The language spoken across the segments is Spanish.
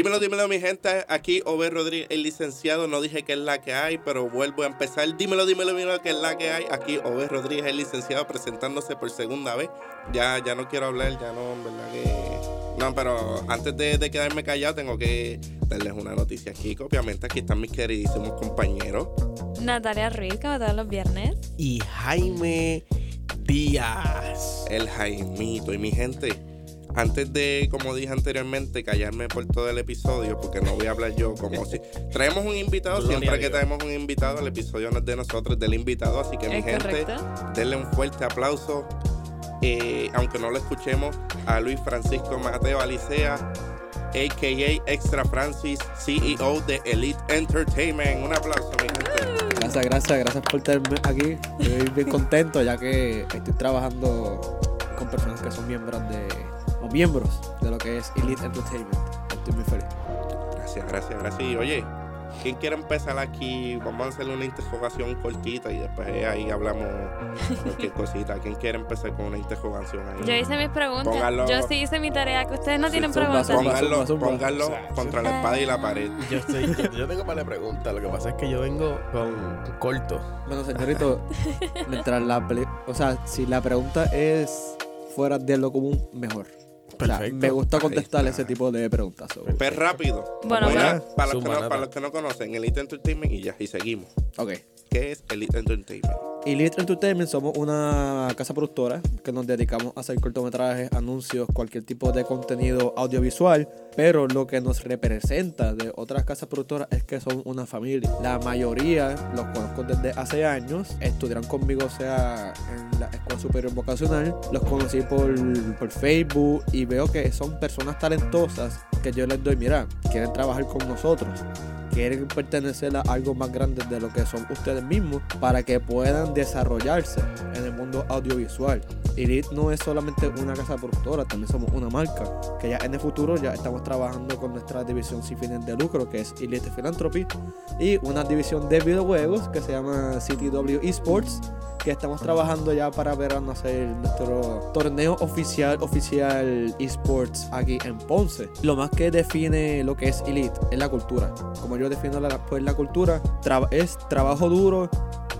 Dímelo, dímelo, mi gente. Aquí Over Rodríguez, el licenciado. No dije que es la que hay, pero vuelvo a empezar. Dímelo, dímelo, dímelo, que es la que hay. Aquí Over Rodríguez, el licenciado, presentándose por segunda vez. Ya, ya no quiero hablar, ya no, en verdad que. No, pero antes de, de quedarme callado, tengo que darles una noticia aquí. Obviamente, aquí están mis queridísimos compañeros. Natalia Ruiz, como todos los viernes. Y Jaime Díaz. El Jaimito. Y mi gente, antes de, como dije anteriormente, callarme por todo el episodio, porque no voy a hablar yo como si. Traemos un invitado, siempre que traemos un invitado, el episodio no es de nosotros, es del invitado. Así que, mi gente, correcto. denle un fuerte aplauso. eh, aunque no lo escuchemos, a Luis Francisco Mateo Alicea, a.k.a. Extra Francis, CEO de Elite Entertainment. Un aplauso, mi gente. Gracias, gracias, gracias por tenerme aquí. Estoy bien contento ya que estoy trabajando con personas que son miembros de o miembros de lo que es Elite Entertainment. Estoy muy feliz. Gracias, gracias, gracias. Y oye, ¿quién quiere empezar aquí? Vamos a hacerle una interrogación cortita y después ahí hablamos cualquier cosita. ¿Quién quiere empezar con una interrogación ahí? Yo hice mis preguntas. Póngalo. Yo sí hice mi tarea, que ustedes no Sí, tienen zumba, preguntas. zumba. Póngalo, zumba. póngalo O sea, contra la espada y la pared. Yo, estoy, yo, yo tengo para preguntas. Lo que pasa es que yo vengo con corto. Bueno, señorito, mientras la o sea, si la pregunta es fuera de lo común, mejor. O sea, Perfecto. me gusta contestar ese tipo de preguntas. so, Pues rápido. Bueno, Voy a- bueno. para, los que no, para los que no conocen, Elite Entertainment y ya, y seguimos. ok. ¿Qué es Elite Entertainment? Elite Entertainment somos una casa productora que nos dedicamos a hacer cortometrajes, anuncios, cualquier tipo de contenido audiovisual, pero lo que nos representa de otras casas productoras es que son una familia. La mayoría los conozco desde hace años, estudiaron conmigo, o sea, en la Escuela Superior Vocacional, los conocí por, por Facebook y veo que son personas talentosas que yo les doy, mira, quieren trabajar con nosotros quieren pertenecer a algo más grande de lo que son ustedes mismos para que puedan desarrollarse en el mundo audiovisual. Elite no es solamente una casa productora, también somos una marca que ya en el futuro ya estamos trabajando con nuestra división sin fines de lucro que es Elite Philanthropy y una división de videojuegos que se llama CTW Esports que estamos trabajando ya para verano hacer nuestro torneo oficial oficial esports aquí en Ponce. Lo más que define lo que es elite es la cultura. Como yo defino la, pues la cultura, es trabajo duro,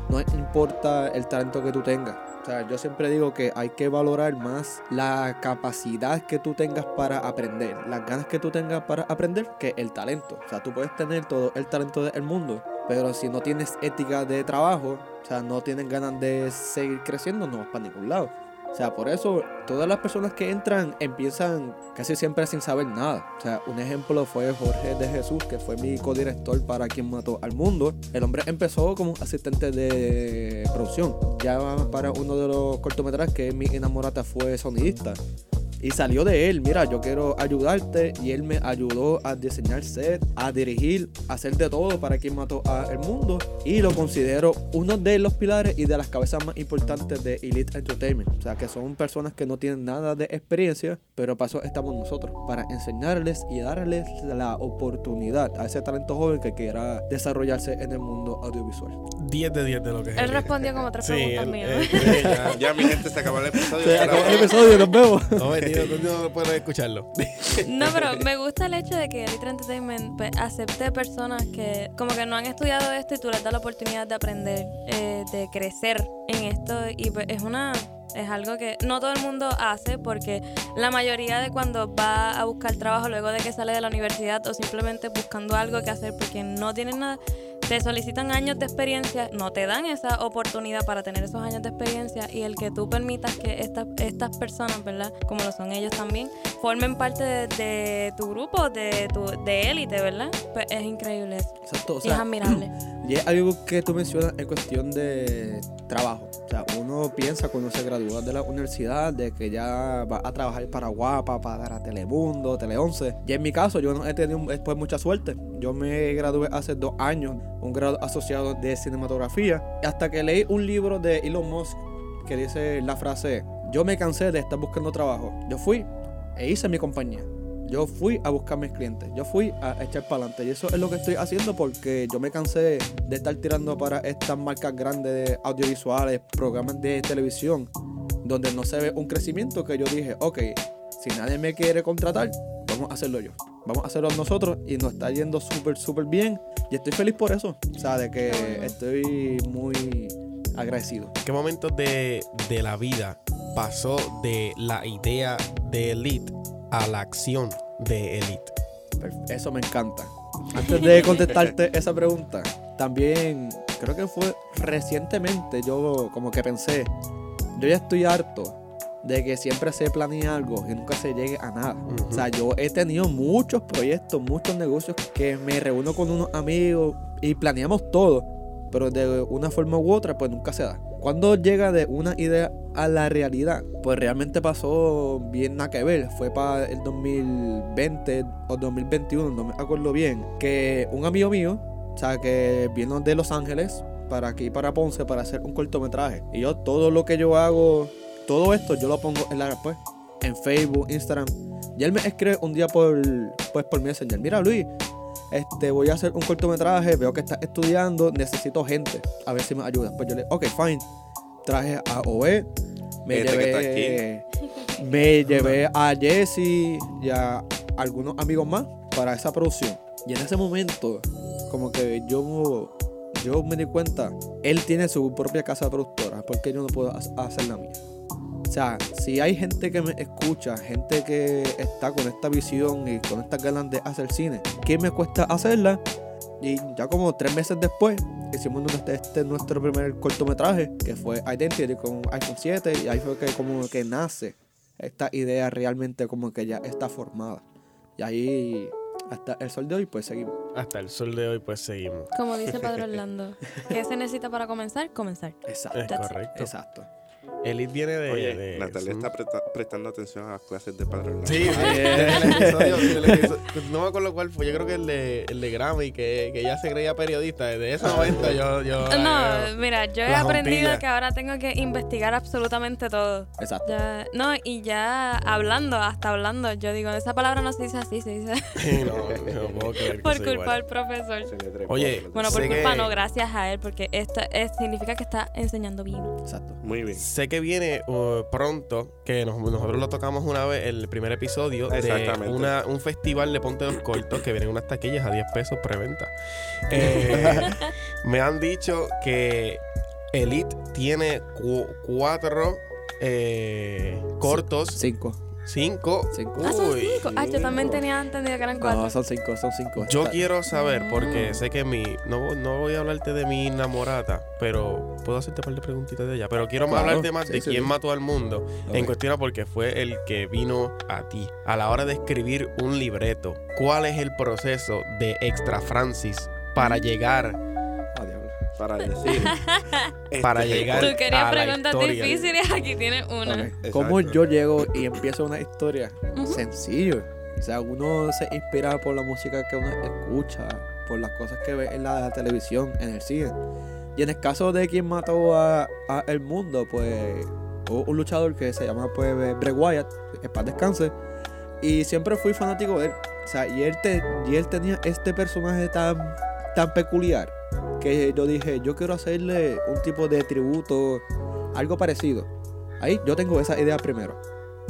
no importa el talento que tú tengas. O sea, yo siempre digo que hay que valorar más la capacidad que tú tengas para aprender, las ganas que tú tengas para aprender, que el talento. O sea, tú puedes tener todo el talento del mundo, pero si no tienes ética de trabajo, o sea, no tienes ganas de seguir creciendo, no vas para ningún lado. O sea, por eso todas las personas que entran empiezan casi siempre sin saber nada. O sea, un ejemplo fue Jorge de Jesús, que fue mi codirector para quien mató al mundo. El hombre empezó como asistente de producción. Ya para uno de los cortometrajes que mi enamorata fue sonidista. Y salió de él, mira, yo quiero ayudarte. Y él me ayudó a diseñar set, a dirigir, a hacer de todo para quien mató al mundo. Y lo considero uno de los pilares y de las cabezas más importantes de Elite Entertainment. O sea, que son personas que no tienen nada de experiencia, pero para eso estamos nosotros, para enseñarles y darles la oportunidad a ese talento joven que quiera desarrollarse en el mundo audiovisual. 10 de 10 de lo que es. Él respondió como tres Sí, preguntas mías. él ya- Ya, mi gente, se acabó el episodio. Se acabó el episodio, nos vemos. No, tú no escucharlo. No, pero me gusta el hecho de que Elite Entertainment pues, acepte personas que como que no han estudiado esto y tú les das la oportunidad de aprender, eh, de crecer en esto y pues, es una es algo que no todo el mundo hace porque la mayoría de cuando va a buscar trabajo luego de que sale de la universidad o simplemente buscando algo que hacer porque no tienen nada, te solicitan años de experiencia, no te dan esa oportunidad para tener esos años de experiencia y el que tú permitas que estas, estas personas, ¿verdad? Como lo son ellos también, formen parte de, de tu grupo, de tu de élite, ¿verdad? Pues es increíble eso. Exacto, o y es admirable. Y es algo que tú mencionas en cuestión de trabajo. O sea, uno piensa cuando se gradúa de la universidad de que ya va a trabajar para Guapa, para Telemundo, Tele 11. Y en mi caso, yo no he tenido después mucha suerte. Yo me gradué hace dos años, un grado asociado de cinematografía, hasta que leí un libro de Elon Musk que dice la frase, yo me cansé de estar buscando trabajo. Yo fui e hice mi compañía. Yo fui a buscar mis clientes, yo fui a echar para adelante. Y eso es lo que estoy haciendo porque yo me cansé de estar tirando para estas marcas grandes de audiovisuales, programas de televisión, donde no se ve un crecimiento que yo dije, ok, si nadie me quiere contratar, vamos a hacerlo yo. vamos a hacerlo nosotros y nos está yendo súper, súper bien. Y estoy feliz por eso. O sea, de que estoy muy agradecido. ¿Qué momentos de, de la vida pasó de la idea de Elite a la acción de Elite? Eso me encanta. Antes de contestarte esa pregunta, también creo que fue recientemente yo como que pensé, yo ya estoy harto de que siempre se planee algo y nunca se llegue a nada. O sea, yo he tenido muchos proyectos, muchos negocios que me reúno con unos amigos y planeamos todo, pero de una forma u otra pues nunca se da. Cuando llega de una idea a la realidad, pues realmente pasó bien nada que ver. Fue para el 2020 o 2021, no me acuerdo bien, que un amigo mío, o sea, que vino de Los Ángeles para aquí, para Ponce, para hacer un cortometraje. Y yo todo lo que yo hago, todo esto yo lo pongo en la pues, en Facebook, Instagram. Y él me escribe un día por, pues, por Messenger. Mira, Luis, este, voy a hacer un cortometraje, veo que estás estudiando, necesito gente, a ver si me ayudas. Pues yo le, ok, fine. Traje a OE, me Este llevé, me llevé a Jesse y a algunos amigos más para esa producción. Y en ese momento, como que yo, yo me di cuenta, él tiene su propia casa productora, ¿por qué yo no puedo ha- hacer la mía? O sea, si hay gente que me escucha, gente que está con esta visión y con estas ganas de hacer cine, ¿qué me cuesta hacerla? Y ya como tres meses después, hicimos nuestro, este nuestro primer cortometraje, que fue Identity con iPhone 7, y ahí fue que como que nace esta idea realmente como que ya está formada. Y ahí, hasta el sol de hoy, pues seguimos. Hasta el sol de hoy, pues seguimos. Como dice Padre Orlando, ¿qué se necesita para comenzar? Comenzar. Exacto. Es correcto. Exacto. Elite viene de. Oye, de- Natalia sí. está presta- prestando atención a las clases de Padre Orlando. Sí, episodio- episodio- no me acuerdo cuál fue. Yo creo que el de, el de Grammy, que, que ella se creía periodista. Desde ese momento yo. yo No, mira, yo he aprendido juntilla. que ahora tengo que investigar absolutamente todo. Exacto. Ya, no, y ya hablando, hasta hablando, yo digo, esa palabra no se dice así, se dice no, no puedo creer que por soy culpa del profesor. Oye. Bueno, por culpa que- no, gracias a él, porque esto es- significa que está enseñando bien. Exacto. Muy bien. Sé que viene uh, pronto, que nos- nosotros lo tocamos una vez, el primer episodio, de una, un festival de Ponte los Cortos que vienen unas taquillas a 10 pesos preventa. Eh, me han dicho que Elite tiene cu- cuatro eh, cortos, Cinco. Cinco. Cinco. Ah, son Uy. cinco. Ah, yo también tenía entendido que eran cuatro. No, son cinco, son cinco. Yo Está- quiero saber, porque Mm. sé que mi. No, no voy a hablarte de mi enamorata, pero puedo hacerte un par de preguntitas de ella. Pero quiero Claro, hablarte más sí, de sí, quién sí. mató al mundo. Ok. En cuestión a porque fue el que vino a ti. A la hora de escribir un libreto, ¿cuál es el proceso de Extra Francis para llegar? Para decir. este Para llegar- Tú querías a la preguntas historia. difíciles, aquí tienes una. Ok. Exacto. ¿Cómo yo llego y empiezo una historia? Sencillo. O sea, uno se inspira por la música que uno escucha, por las cosas que ve en la televisión, en el cine. Y en el caso de quien mató a, a el mundo, pues hubo un luchador que se llama pues Bray Wyatt, que paz descanse. Y siempre fui fanático de él. O sea, y él, te, y él tenía este personaje tan, tan peculiar que yo dije, yo quiero hacerle un tipo de tributo, algo parecido. Ahí yo tengo esa idea primero.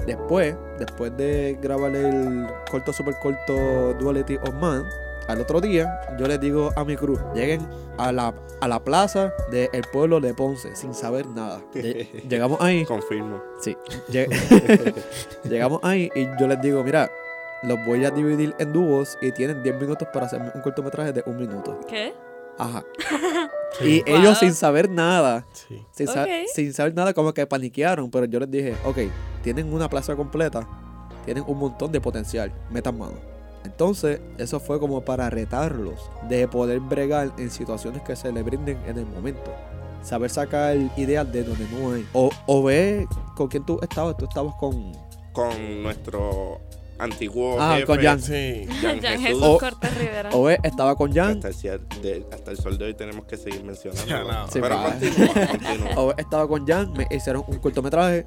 Después, después de grabar el corto super corto Duality of Man, al otro día yo les digo a mi cruz, lleguen a la, a la plaza del pueblo de Ponce sin saber nada. Lle- Llegamos ahí, Confirmo. sí, lle- llegamos ahí y yo les digo, mira, los voy a dividir en dúos y tienen 10 minutos para hacer un cortometraje de un minuto. ¿Qué? Ajá. Sí. Y ellos sin saber nada, Sí. sin, sa- sin saber nada, como que paniquearon. Pero yo les dije, ok, tienen una plaza completa, tienen un montón de potencial, metan mano. Entonces, eso fue como para retarlos de poder bregar en situaciones que se les brinden en el momento. Saber sacar ideas de donde no hay. O, o ve con quién tú estabas. Tú estabas con. Con nuestro antiguo Ah, jefe. con Jan. Sí. Jan Jan Jesús. Jesús Cortés Rivera. O estaba con Jan. Hasta el, de- hasta el sol de hoy tenemos que seguir mencionando. Ya, no. Sí, Pero continúa, estaba con Jan. Me hicieron un cortometraje.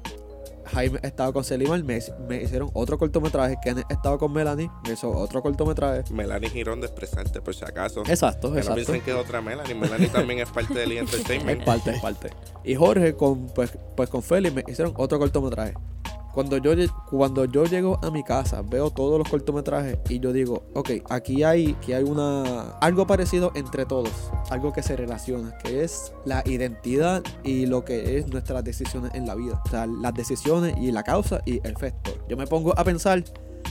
Jaime estaba con Seliman. Me, me hicieron otro cortometraje. Kenneth estaba con Melanie. Me hizo otro cortometraje. Melanie Girón de expresarte, por si acaso. Exacto, Que no exacto. piensen que es otra Melanie. Melanie también es parte del E! Es Entertainment. parte, es parte. Y Jorge con pues, pues con Félix me hicieron otro cortometraje. Cuando yo, cuando yo llego a mi casa, veo todos los cortometrajes y yo digo, ok, aquí hay, aquí hay una, algo parecido entre todos, algo que se relaciona, que es la identidad y lo que es nuestras decisiones en la vida. O sea, las decisiones y la causa y el efecto. Yo me pongo a pensar,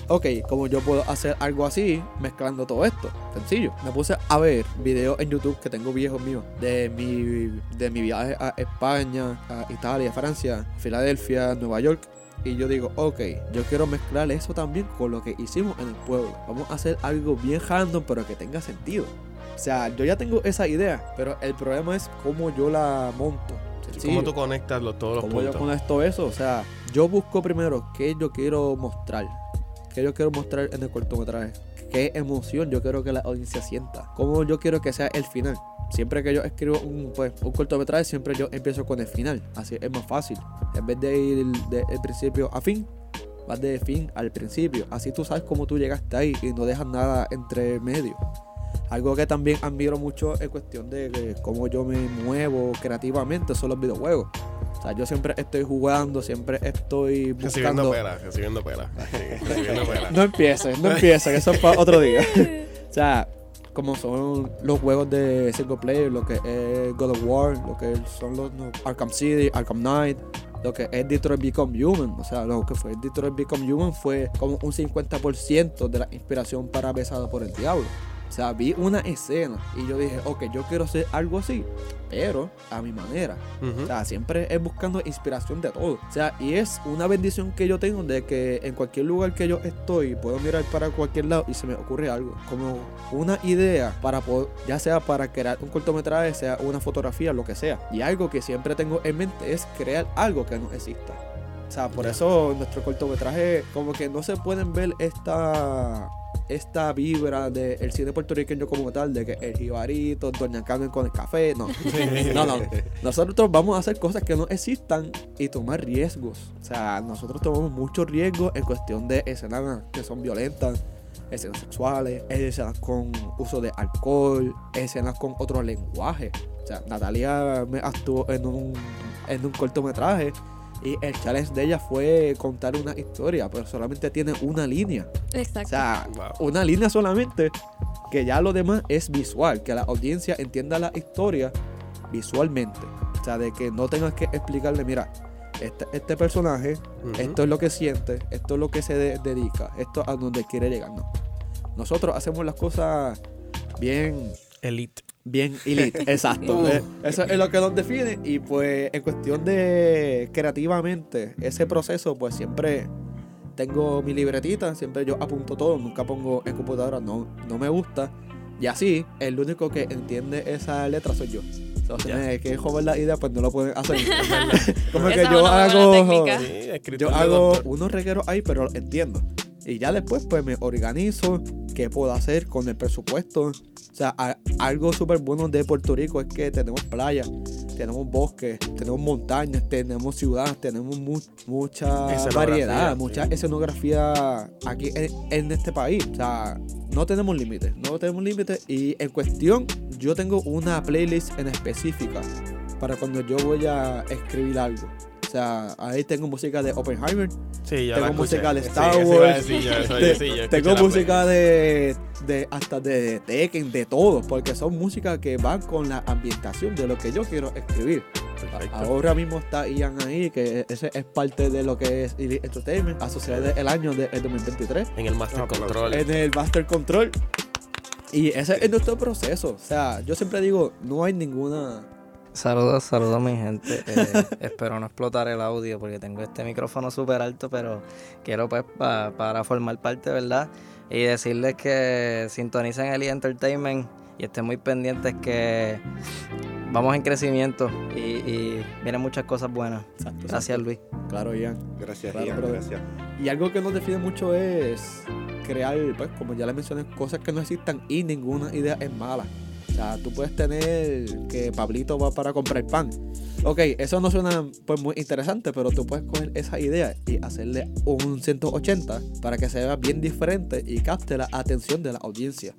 ok, ¿cómo yo puedo hacer algo así mezclando todo esto? Sencillo. Me puse a ver videos en YouTube que tengo viejos míos de mi, de mi viaje a España, a Italia, Francia, Filadelfia, Nueva York. Y yo digo, ok, yo quiero mezclar eso también con lo que hicimos en el pueblo. Vamos a hacer algo bien random, pero que tenga sentido. O sea, yo ya tengo esa idea, pero el problema es cómo yo la monto. Sencillo. ¿Cómo tú conectas los- todos los ¿Cómo yo puntos? conecto eso? O sea, yo busco primero qué yo quiero mostrar. ¿Qué yo quiero mostrar en el cortometraje? ¿Qué emoción yo quiero que la audiencia sienta? ¿Cómo yo quiero que sea el final? Siempre que yo escribo un, pues, un cortometraje, siempre yo empiezo con el final. Así es más fácil. En vez de ir del principio a fin, vas de fin al principio. Así tú sabes cómo tú llegaste ahí y no dejas nada entre medio. Algo que también admiro mucho es cuestión de que cómo yo me muevo creativamente son los videojuegos. O sea, yo siempre estoy jugando, siempre estoy Recibiendo buscando... pela, recibiendo pela. Sí, recibiendo pela. No empieces, no empieces, que eso es para otro día. O sea, como son los juegos de single player, lo que es God of War, lo que son los Arkham City, Arkham Knight, lo que es Detroit Become Human. O sea, lo que fue Detroit Become Human fue como un 50% de la inspiración para Besada por el Diablo. O sea, vi una escena y yo dije, ok, yo quiero hacer algo así, pero a mi manera. Ujú. O sea, siempre es buscando inspiración de todo. O sea, y es una bendición que yo tengo de que en cualquier lugar que yo estoy, puedo mirar para cualquier lado y se me ocurre algo. Como una idea para poder, ya sea para crear un cortometraje, sea una fotografía, lo que sea. Y algo que siempre tengo en mente es crear algo que no exista. O sea, por Ya. eso nuestro cortometraje, como que no se pueden ver esta esta vibra del cine puertorriqueño como tal, de que el jibarito, Doña Carmen con el café, no. No, no. Nosotros vamos a hacer cosas que no existan y tomar riesgos. O sea, nosotros tomamos muchos riesgos en cuestión de escenas que son violentas, escenas sexuales, escenas con uso de alcohol, escenas con otro lenguaje. O sea, Natalia me actuó en un, en un cortometraje y el challenge de ella fue contar una historia, pero solamente tiene una línea. O Exacto. sea, Wow. una línea solamente, que ya lo demás es visual, que la audiencia entienda la historia visualmente. O sea, de que no tengas que explicarle, mira, este, este personaje, esto es lo que siente, esto es lo que se de- dedica, esto es a donde quiere llegar. No. Nosotros hacemos las cosas bien Elite. Bien elite, exacto. Uh. Eh, Eso es lo que nos define. Y pues en cuestión de creativamente, ese proceso, pues siempre tengo mi libretita, siempre yo apunto todo, nunca pongo en computadora, no, no me gusta. Y así, el único que entiende esa letra soy yo. So, si Ya. me quieren joder la idea, pues no lo pueden hacer. Como que Esa yo hago. Sí, Yo hago unos regueros ahí, pero entiendo. Y ya después, pues me organizo qué puedo hacer con el presupuesto. O sea, a- algo súper bueno de Puerto Rico es que tenemos playas, tenemos bosques, tenemos montañas, tenemos ciudad, tenemos mu- mucha variedad, sí. mucha escenografía aquí en, en este país. O sea, no tenemos límites, no tenemos límites. Y en cuestión, yo tengo una playlist en específica para cuando yo voy a escribir algo. O sea, ahí tengo música de Oppenheimer, Sí, ya tengo música de Star Wars, decir yo, de- tengo música de, de hasta de Tekken, de todo, porque son música que van con la ambientación de lo que yo quiero escribir. Perfecto. Ahora mismo está Ian ahí, que ese es parte de lo que es Elite Entertainment, asociado el año del 2023, En el Master Ah, aplausos. Control. en el Master Control. Y ese es nuestro proceso. O sea, yo siempre digo, no hay ninguna Saludos, saludos mi gente. Eh, espero no explotar el audio porque tengo este micrófono súper alto, pero quiero pues pa- para formar parte, ¿verdad? Y decirles que sintonicen el E! Entertainment y estén muy pendientes que vamos en crecimiento y, y vienen muchas cosas buenas. Exacto, Gracias exacto. Luis. Claro, Ian. Gracias, Claro, Ian, gracias. Y algo que nos define mucho es crear, pues, como ya le mencioné, cosas que no existan y ninguna idea es mala. O sea, tú puedes tener que Pablito va para comprar pan. Ok, eso no suena pues muy interesante, pero tú puedes coger esa idea y hacerle un 180 para que se vea bien diferente y capte la atención de la audiencia.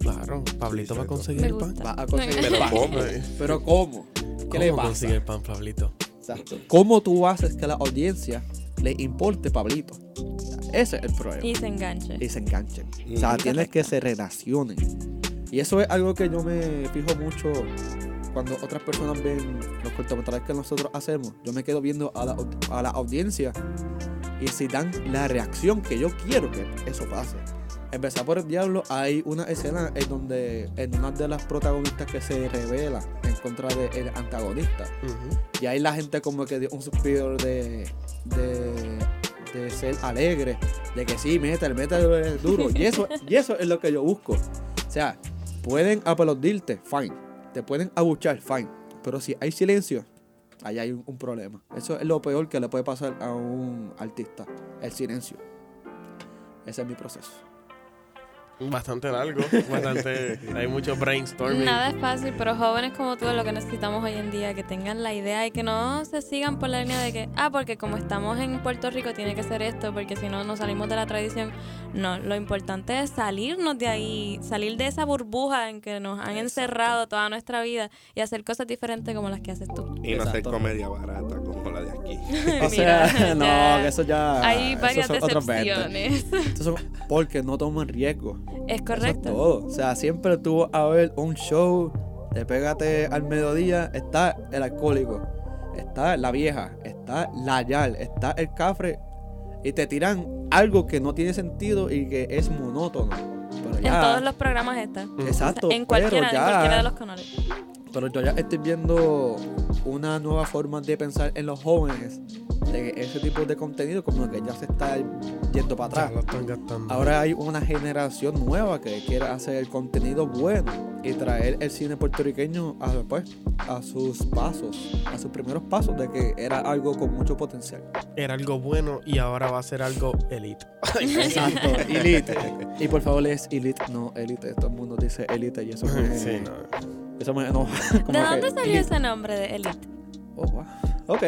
Claro, Pablito Sí, va a conseguir el pan. Va a conseguir Pero pan. ¿cómo? Pero ¿cómo? ¿Qué le ¿Cómo pasa? consigue el pan, Pablito? Exacto. ¿Cómo tú haces que la audiencia le importe Pablito. Ese es el problema. Y se enganche. Y se enganchen. O sea, tienes que se relacionen. Y eso es algo que yo me fijo mucho cuando otras personas ven los cortometrajes que nosotros hacemos. Yo me quedo viendo a la, a la audiencia y si dan la reacción que yo quiero que eso pase. Empezar por el diablo, hay una escena en donde en una de las protagonistas que se revela en contra del antagonista. Ujú. Y ahí la gente como que dio un suspiro de, de, de ser alegre, de que sí, métele, métele duro. Y eso, y eso es lo que yo busco. O sea, pueden aplaudirte, fine. Te pueden abuchar, fine. Pero si hay silencio, ahí hay un, un problema. Eso es lo peor que le puede pasar a un artista, el silencio. Ese es mi proceso. Bastante largo, bastante. Hay mucho brainstorming. Nada es fácil, pero jóvenes como tú es lo que necesitamos hoy en día, que tengan la idea y que no se sigan por la línea de que, ah, porque como estamos en Puerto Rico tiene que ser esto, porque si no nos salimos de la tradición. No, lo importante es salirnos de ahí, salir de esa burbuja en que nos han encerrado toda nuestra vida y hacer cosas diferentes como las que haces tú. Y no hacer comedia barata como la de aquí. O Mira, sea, no, ya que eso ya. Hay varias son otros 20. decepciones. Son porque no toman riesgo. Es Eso es correcto. todo. O sea, siempre tú vas a ver un show, te pégate al mediodía, está el alcohólico, está la vieja, está la yal, está el cafre, y te tiran algo que no tiene sentido y que es monótono. Pero En ya, todos los programas está. exacto, En cualquiera, pero en ya, cualquiera de los canales. pero yo ya estoy viendo una nueva forma de pensar en los jóvenes, de que ese tipo de contenido como que ya se está yendo para Ya atrás. lo están gastando. Ahora hay una generación nueva que quiere hacer contenido bueno y traer el cine puertorriqueño a, pues, a sus pasos, a sus primeros pasos de que era algo con mucho potencial. Era algo bueno y ahora va a ser algo elite. Exacto, elite. Y por favor es elite, no elite. Todo el mundo dice elite y eso Sí, no. ¿De que dónde salió elite. ese nombre de Elite? Oh, wow. Ok,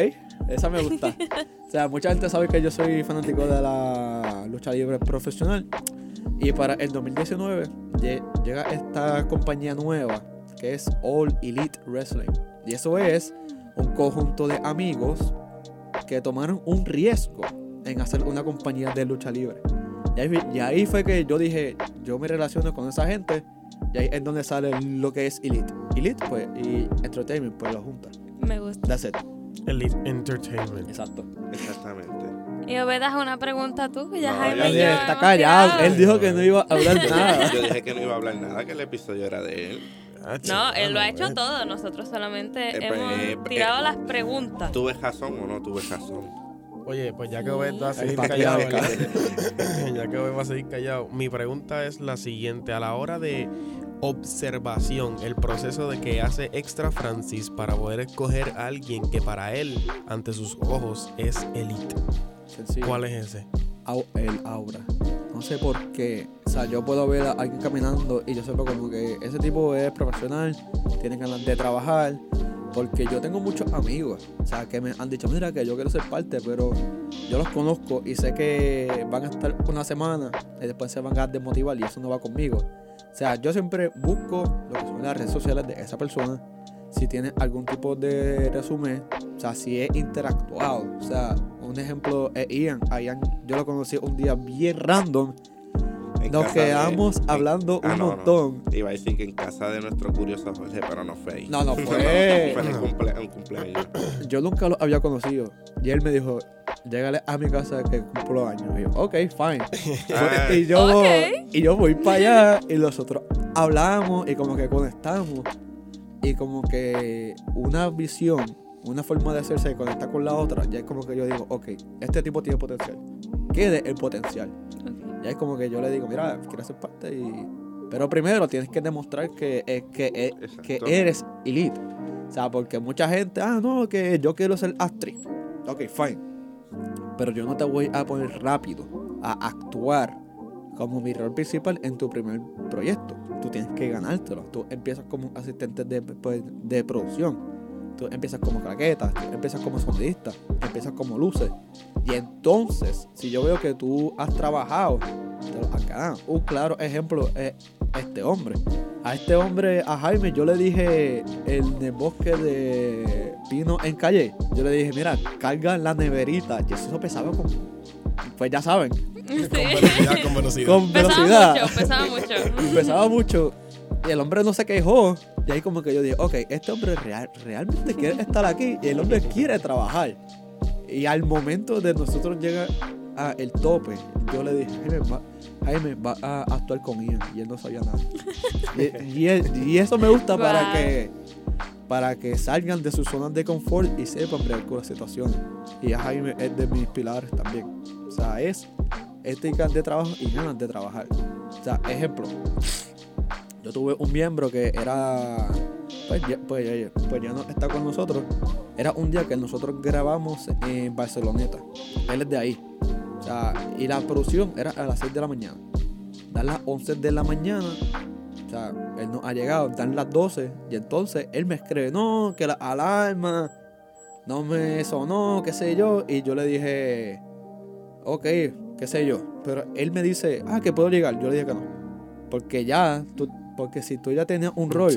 esa me gusta. o sea, mucha gente sabe que yo soy fanático de la lucha libre profesional. Y para el 2019 lle- llega esta compañía nueva que es All Elite Wrestling. Y eso es un conjunto de amigos que tomaron un riesgo en hacer una compañía de lucha libre. Y ahí, y ahí fue que yo dije, yo me relaciono con esa gente. Y ahí es donde sale lo que es Elite. Elite, pues, y Entertainment, pues lo juntan. Me gusta. That's it. Elite Entertainment. Exacto. Exactamente. Y Obedas una pregunta tú, que ya No, Jaime ya está hemos callado. tirado. Él dijo que no iba a hablar nada. Yo dije que no iba a hablar nada, que el episodio era de él. Ah, No, él lo ha hecho eh. todo. Nosotros solamente Eh, pues, eh, hemos tirado eh, las preguntas. ¿Tuve razón o no tuve razón? Oye, pues ya que Obed va a seguir callado, ya que Obed va a seguir callado, mi pregunta es la siguiente. A la hora de observación, el proceso de que hace Extra Francis para poder escoger a alguien que para él, ante sus ojos, es elite. Sencillo. ¿Cuál es ese? Au- el aura. No sé por qué. O sea, yo puedo ver a alguien caminando y yo sepa como que ese tipo es profesional, tiene ganas de trabajar. Porque yo tengo muchos amigos, o sea, que me han dicho, mira, que yo quiero ser parte, pero yo los conozco y sé que van a estar una semana y después se van a desmotivar y eso no va conmigo. O sea, yo siempre busco lo que son las redes sociales de esa persona, si tiene algún tipo de resumen, o sea, si es interactuado. O sea, un ejemplo es Ian. A Ian yo lo conocí un día bien random. En Nos de- quedamos en- hablando Ah, un no, no. montón. Iba a decir que en casa de nuestro curioso Jorge, pero no fue ahí. No, no fue. fue en cumple- un cumpleaños. Yo nunca lo había conocido. Y él me dijo, llégale a mi casa que cumplo años. Y yo, ok, fine. Ah, y, yo, y yo voy para allá y nosotros hablamos y como que conectamos. Y como que una visión, una forma de hacerse conectar con la otra, ya es como que yo digo, ok, este tipo tiene potencial. Quede el potencial. Ok. Ya es como que yo le digo, mira, quiero ser parte y... Pero primero tienes que demostrar que, es que, es- que eres elite. O sea, porque mucha gente, ah, no, que yo quiero ser actriz. Ok, fine. Pero yo no te voy a poner rápido a actuar como mi rol principal en tu primer proyecto. Tú tienes que ganártelo. Tú empiezas como asistente de, pues, de producción. Tú empiezas como claqueta, tú empiezas como sonidista, empiezas como luces. Y entonces, si yo veo que tú has trabajado, te lo has ganado. Un claro ejemplo es este hombre. A este hombre, a Jaime, yo le dije en el bosque de Pino en calle. Yo le dije, mira, carga la neverita. Y eso pesaba como. Pues ya saben, Sí. Con velocidad, con velocidad. con Pesaba velocidad. mucho, pesaba mucho. pesaba mucho. Y el hombre no se quejó. Y ahí como que yo dije, ok, este hombre real- realmente quiere estar aquí y el hombre quiere trabajar. Y al momento de nosotros llegar a el tope, yo le dije, Jaime, va, Jaime, va a actuar con Ian. Y él no sabía nada. y, y eso me gusta para que para que salgan de sus zonas de confort y sepan bregar con las situaciones. Y Jaime es de mis pilares también. O sea, es ética de trabajo y ganas de trabajar. O sea, ejemplo, yo tuve un miembro que era, pues ya, pues ya- pues ya no está con nosotros. Era un día que nosotros grabamos en Barceloneta. Él es de ahí. O sea, y la producción era a las 6 de la mañana. Dan las 11 de la mañana. O sea, él no ha llegado, dan las 12. Y entonces él me escribe, no, que la alarma no me sonó, qué sé yo. Y yo le dije, ok, qué sé yo. Pero él me dice, ah, que puedo llegar. Yo le dije que no. Porque ya, tú, porque si tú ya tenías un rol,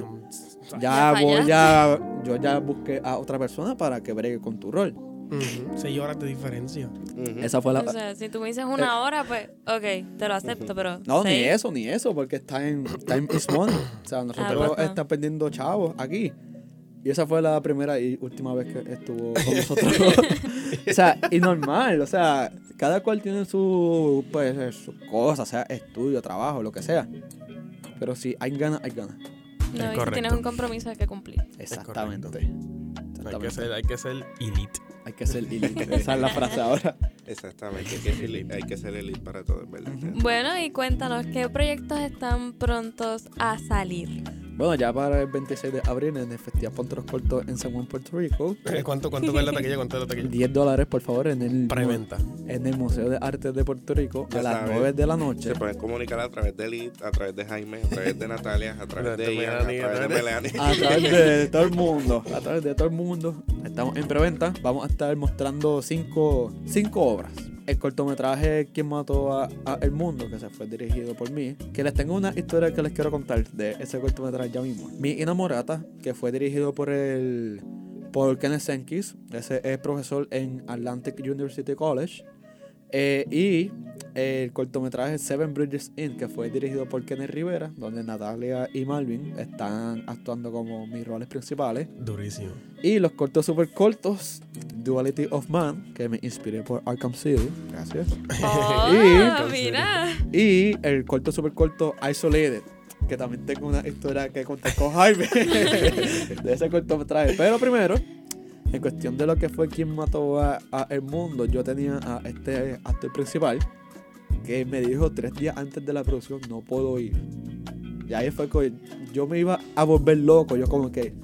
ya Ya voy ya, yo ya busqué a otra persona para que bregue con tu rol. Ujú, Seis horas de diferencia. Esa fue la... O sea, si tú me dices una hora, pues, ok, te lo acepto, pero. No, ni eso, ni eso, porque time, time is money. O sea, nosotros Ah, estamos perdiendo chavos aquí. Y esa fue la primera y última vez que estuvo con nosotros. o sea, y normal, o sea, cada cual tiene su, pues, su cosa, sea estudio, trabajo, lo que sea. Pero si hay ganas, hay ganas. No, y si correcto. tienes un compromiso hay que cumplir. Exactamente. Hay que Exactamente. ser, hay que ser elite. Hay que ser elite. Esa es la frase ahora. Exactamente, hay que, ser elite, hay que ser elite para todo, ¿verdad? Bueno, y cuéntanos, ¿qué proyectos están prontos a salir? Bueno, ya para el 26 de abril en el Festival Ponteros Cortos en San Juan, Puerto Rico. Eh, ¿Cuánto, cuánto vale la taquilla? ¿Cuánto es la taquilla? 10 dólares, por favor, en el, Preventa. en el Museo de Arte de Puerto Rico Ya a las saben. 9 de la noche. Se pueden comunicar a través de Elite, a través de Jaime, a través de Natalia, a través De Ian, a través de Melanie. A través de todo el mundo. A través de todo el mundo. Estamos en preventa. Vamos a estar mostrando cinco, cinco obras. El cortometraje Quien mató a, a El Mundo, que se fue dirigido por mí. Que les tengo una historia que les quiero contar de ese cortometraje ya mismo. Mi Inamorata, que fue dirigido por el por Kenneth Senkis. Ese es profesor en Atlantic University College. Eh, y el cortometraje Seven Bridges Inn, que fue dirigido por Kenneth Rivera, donde Natalia y Malvin están actuando como mis roles principales. Durísimo. Y los cortos super cortos, Duality of Man, que me inspiré por Arkham City. Gracias. Oh, Y- mira. Y el corto super corto Isolated, que también tengo una historia que contar con Jaime de ese cortometraje. Pero primero, en cuestión de lo que fue quien mató a, El Mundo, yo tenía a este actor principal que me dijo tres días antes de la producción, no puedo ir. Y ahí fue que yo me iba a volver loco. Yo como que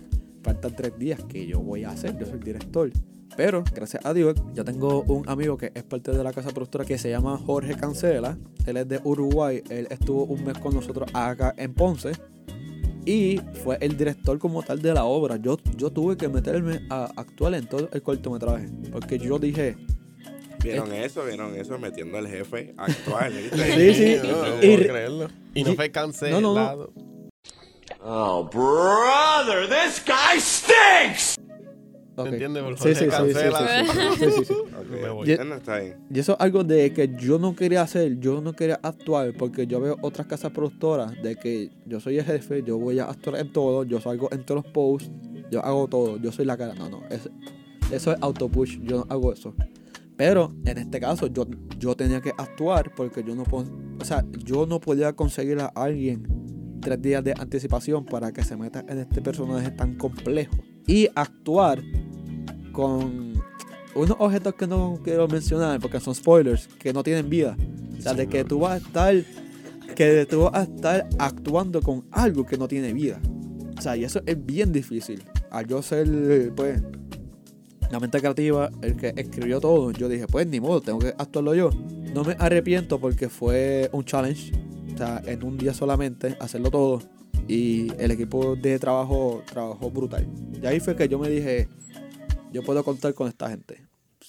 faltan tres días que yo voy a hacer, yo soy director. Pero, gracias a Dios, yo tengo un amigo que es parte de la casa productora que se llama Jorge Cancela. Él es de Uruguay. Él estuvo un mes con nosotros acá en Ponce. Y fue el director como tal de la obra. Yo, yo tuve que meterme a actuar en todo el cortometraje. Porque yo dije, ¿Vieron eso? ¿Vieron eso? Metiendo al jefe actual. ¿viste? Sí, sí. No, no Y- puedo creerlo. Y no fue cancelado. no, no. Oh, brother, this guy stinks! Ok. entiendes? Por Sí, sí, favor, sí, sí, sí, cancela. sí, sí, sí, sí. Ok. Me voy. Y- está. Y eso es algo de que yo no quería hacer, yo no quería actuar, porque yo veo otras casas productoras de que yo soy el jefe, yo voy a actuar en todo, yo salgo en todos los posts, yo hago todo, yo soy la cara. No, no, es- eso es autopush, yo no hago eso. Pero en este caso yo, yo tenía que actuar porque yo no puedo, o sea, yo no podía conseguir a alguien tres días de anticipación para que se meta en este personaje tan complejo. Y actuar con unos objetos que no quiero mencionar porque son spoilers, que no tienen vida. O sea, de que tú vas a estar, que tú vas a estar actuando con algo que no tiene vida. O sea, y eso es bien difícil. Al yo ser, pues, la mente creativa, el que escribió todo, yo dije, pues ni modo, tengo que actuarlo yo. No me arrepiento porque fue un challenge. O sea, en un día solamente, hacerlo todo. Y el equipo de trabajo trabajó brutal. Y ahí fue que yo me dije, yo puedo contar con esta gente.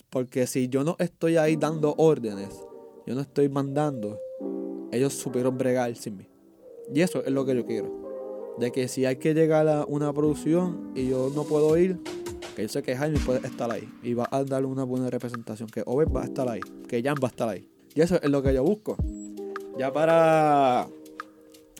Porque si yo no estoy ahí dando órdenes, yo no estoy mandando, ellos supieron bregar sin mí. Y eso es lo que yo quiero. De que si hay que llegar a una producción y yo no puedo ir, que yo sé que Jaime puede estar ahí. Y va a darle una buena representación. Que Over va a estar ahí. Que Jan va a estar ahí. Y eso es lo que yo busco. Ya para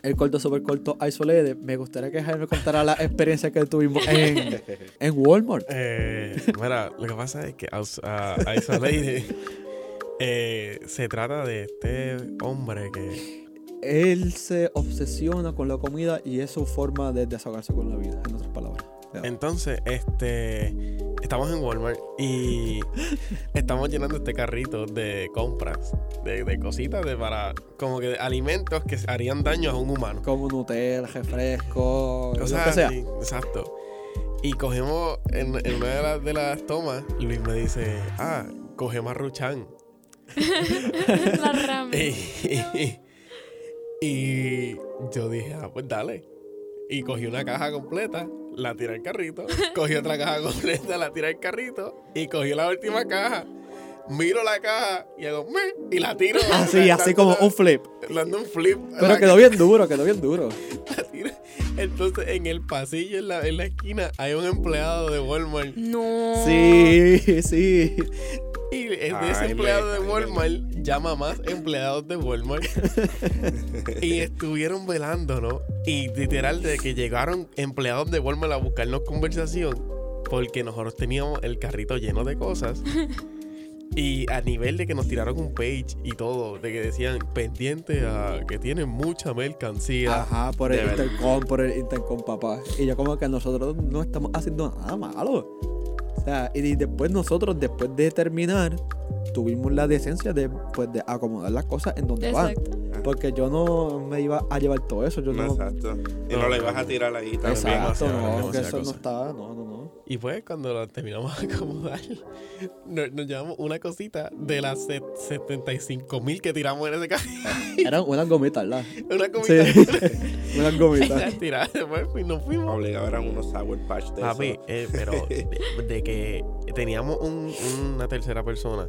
el corto super corto Isolated, me gustaría que Jaime contara la experiencia que tuvimos en, en Walmart. Eh, mira, lo que pasa es que Aus- a- Isolated eh, se trata de este hombre que Él se obsesiona con la comida y es su forma de desahogarse con la vida, en otras palabras. Entonces, este. Estamos en Walmart y estamos llenando este carrito de compras, de, de cositas de para. como que de alimentos que harían daño a un humano. Como Nutella, refresco, O lo que sea. exacto. Y cogemos, en, en una de, las- de las tomas, Luis me dice, ah, coge Marruchan. La ramen. Y, y yo dije, ah, pues dale. Y cogí una caja completa, la tiré al carrito. Cogí otra caja completa, la tiré al carrito. Y cogí la última caja. Miro la caja y hago "Meh", y la tiro. Así, La- así como un flip. Dando un flip. Pero quedó bien duro, quedó bien duro. Entonces, en el pasillo, en la, en la esquina, hay un empleado de Walmart. No. Sí, sí. Y ese empleado de Walmart llama más empleados de Walmart. y estuvieron velando, ¿no? Y literal, de que llegaron empleados de Walmart a buscarnos conversación, porque nosotros teníamos el carrito lleno de cosas. Y a nivel de que nos tiraron un page y todo, de que decían pendiente a que tienen mucha mercancía. Ajá, por el intercom, por el intercom, papá. Y yo como que nosotros no estamos haciendo nada malo. O sea, y después nosotros, después de terminar, tuvimos la decencia de, pues, de acomodar las cosas en donde van. Exacto. Porque yo no me iba a llevar todo eso. Yo No, no. exacto. Y no, No, lo no, ibas a tirar ahí también. Exacto, no, que eso no está, no, no, no. Y pues cuando lo terminamos de acomodar, nos, nos llevamos una cosita de las set- 75 mil que tiramos en ese carro. Eran unas gomitas, ¿verdad? Una Sí, comida. unas gomitas. Después y nos fuimos. Obligado eran unos Sour Patch de Papi, eso. eh, pero de, de que teníamos un- una tercera persona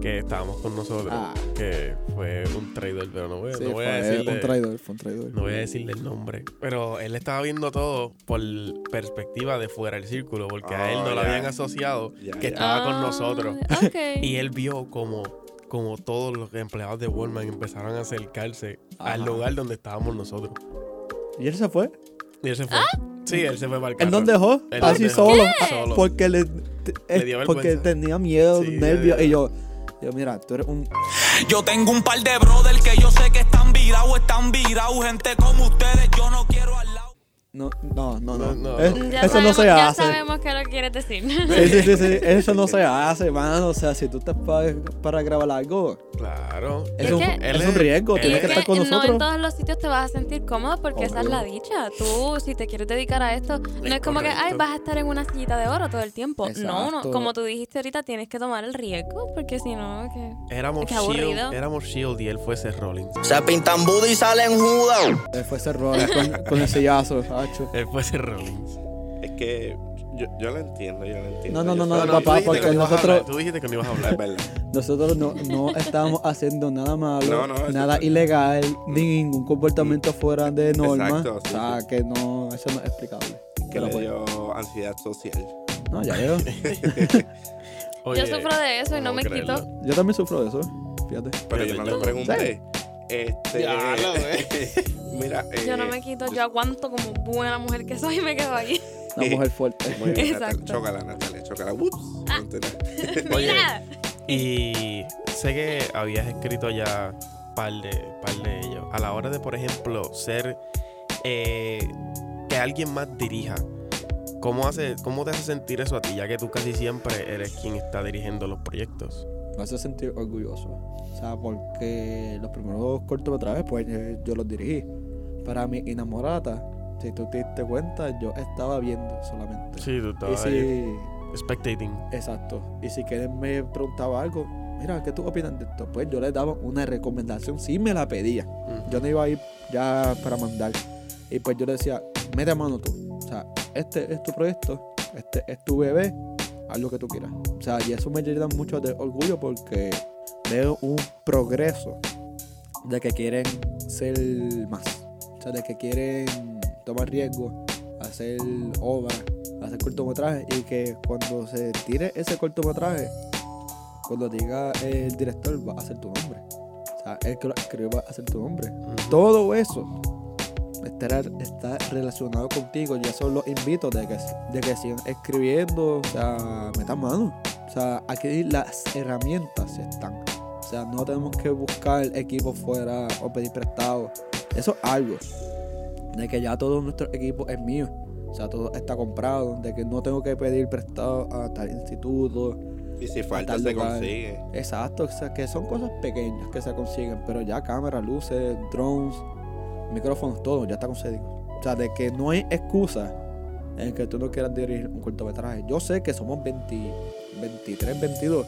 que estábamos con nosotros, Ah. que fue un traidor, pero no voy, Sí, no voy a decirle... un traidor, fue un traidor. No voy a decirle el nombre, pero él estaba viendo todo por perspectiva de fuera del círculo, porque a él no lo ya. habían asociado que estaba con Ah, nosotros. Y él vio como, como todos los empleados de Walmart empezaron a acercarse al lugar donde estábamos nosotros. ¿Y él se fue? Y él se fue. Sí, él se fue para el ¿Él carro. nos dejó? Él Así dejó solo. solo. Porque le, te- Le dio porque tenía miedo, Sí, nervios. Y yo, yo, tengo un par de brothers que yo sé que están virados, están virados. Gente como ustedes, yo no quiero lado. No, no, no, No, no. no, Eh. Ya eso no se ya hace. sabemos qué lo quieres decir. Sí, sí, sí, sí. Eso no se hace, mano. O sea, si tú estás para, para grabar algo, Claro. es, Es un, que- es un riesgo. Tienes es que estar con no en nosotros. todos los sitios te vas a sentir cómodo porque esa es la dicha. Tú, si te quieres dedicar a esto, no es, como que, ay, vas a estar en una sillita de oro todo el tiempo. No, no, como tú dijiste ahorita, tienes que tomar el riesgo porque si no, que... Éramos Qué aburrido. Shield, éramos Shield y él fue Seth Rollins. Se pintan Buda y salen judas. Él fue ese rol con, con el sillazo, Hacho. Rollins. Es que yo, yo lo entiendo, yo lo entiendo. No, no, Yo no, no, papá, porque nosotros- hablar, Tú dijiste que no ibas a Es hablar. verdad. Nosotros no, no estábamos haciendo nada malo, No, no, eso nada ilegal, ni ningún comportamiento fuera de norma. Exacto, sí, o sea, que no, eso no es explicable. Que le pues, dio ansiedad social. no, ya veo. Oye, Yo sufro de eso y no me creerlo. quito. Yo también sufro de eso, fíjate. Pero Yo- yo no le pregunté. Este. Ya lo ves. Mira. Yo no eh, me quito, yo aguanto como buena mujer que soy y me quedo aquí. Una mujer fuerte. Muy bien, Natalia. Exacto. Chócala, Natalia, chócala. Ups. Continúa. Oye, y sé que habías escrito ya par de, par de ellos. A la hora de, por ejemplo, ser eh, que alguien más dirija. ¿Cómo, hace, ¿Cómo te hace sentir eso a ti? Ya que tú casi siempre eres quien está dirigiendo los proyectos. Me hace sentir orgulloso. O sea, porque los primeros cortometrajes, pues eh, yo los dirigí. Para mi enamorada, si tú te diste cuenta, yo estaba viendo solamente. Sí, tú estabas ahí si, spectating. exacto. Y si Kenneth me preguntaba algo, mira, ¿qué tú opinas de esto? Pues yo le daba una recomendación, si me la pedía. Yo no iba a ir ya para mandar. Y pues yo le decía, mete mano tú. O sea, este es tu proyecto, este es tu bebé, haz lo que tú quieras. O sea, y eso me llena mucho de orgullo porque veo un progreso de que quieren ser más. O sea, de que quieren tomar riesgos, hacer obras, hacer cortometrajes y que cuando se tire ese cortometraje, cuando diga el director va a ser tu nombre. O sea, el que lo escribe va a ser tu nombre. Todo eso estará, está relacionado contigo y eso los invito de que, de que sigan escribiendo, o sea, metan mano. O sea, aquí las herramientas están. O sea, no tenemos que buscar equipo fuera o pedir prestado. Eso es algo. De que ya todo nuestro equipo es mío. O sea, todo está comprado. De que no tengo que pedir prestado a tal instituto. Y si falta se lugar. consigue. Exacto, o sea, que son cosas pequeñas que se consiguen, pero ya cámaras, luces, drones, micrófonos, todo ya está conseguido. O sea, de que no hay excusa en que tú no quieras dirigir un cortometraje. Yo sé que somos 20 23, 22,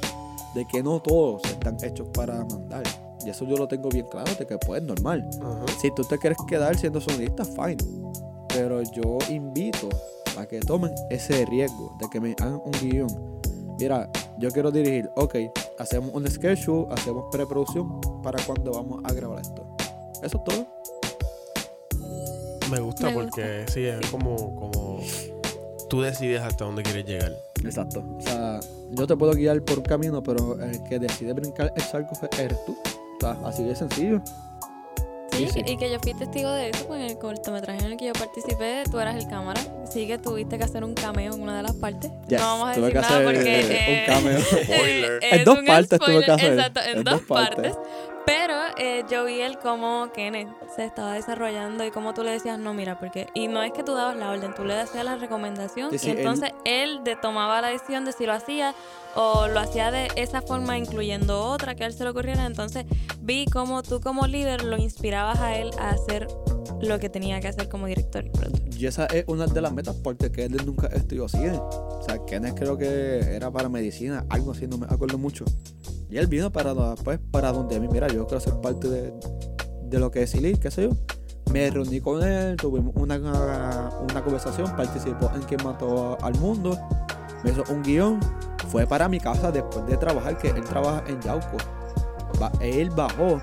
de que no todos están hechos para mandar. Y eso yo lo tengo bien claro, de que pues normal. Ajá. Si tú te quieres quedar siendo sonidista, fine. Pero yo invito a que tomen ese riesgo de que me hagan un guion. Mira, yo quiero dirigir, ok, hacemos un schedule, hacemos preproducción para cuando vamos a grabar esto. Eso es todo. Me gusta Me porque sí, es como, como tú decides hasta dónde quieres llegar. Exacto. O sea, yo te puedo guiar por un camino, pero el que decide brincar el charco eres tú. O sea, así de sencillo. Sí, y que yo fui testigo de eso, pues en el cortometraje en el que yo participé, tú eras el cámara. Sí que tuviste que hacer un cameo en una de las partes. Yes, no vamos a tuve decir que nada hacer, porque... eh, un cameo. Spoiler. es En dos partes tuve que hacer, Exacto, en, en dos, dos partes. partes. Pero eh, yo vi el cómo Kenneth se estaba desarrollando y cómo tú le decías, no, mira, porque... Y no es que tú dabas la orden, tú le hacías la recomendación Sí, sí, y él- entonces él, de, tomaba la decisión de si lo hacía o lo hacía de esa forma incluyendo otra que a él se le ocurriera. Entonces vi cómo tú como líder lo inspirabas a él a hacer lo que tenía que hacer como director y productor. Y esa es una de las metas porque Kenneth nunca estudió cine. O sea, Kenneth creo que era para medicina, algo así, no me acuerdo mucho. Y él vino para, pues, para donde a mí, mira, yo quiero ser parte de, de lo que es Silly, qué sé yo. Me reuní con él, tuvimos una, una conversación, participó en Quien Mató al Mundo, me hizo un guion, fue para mi casa después de trabajar, que él trabaja en Yauco. Él bajó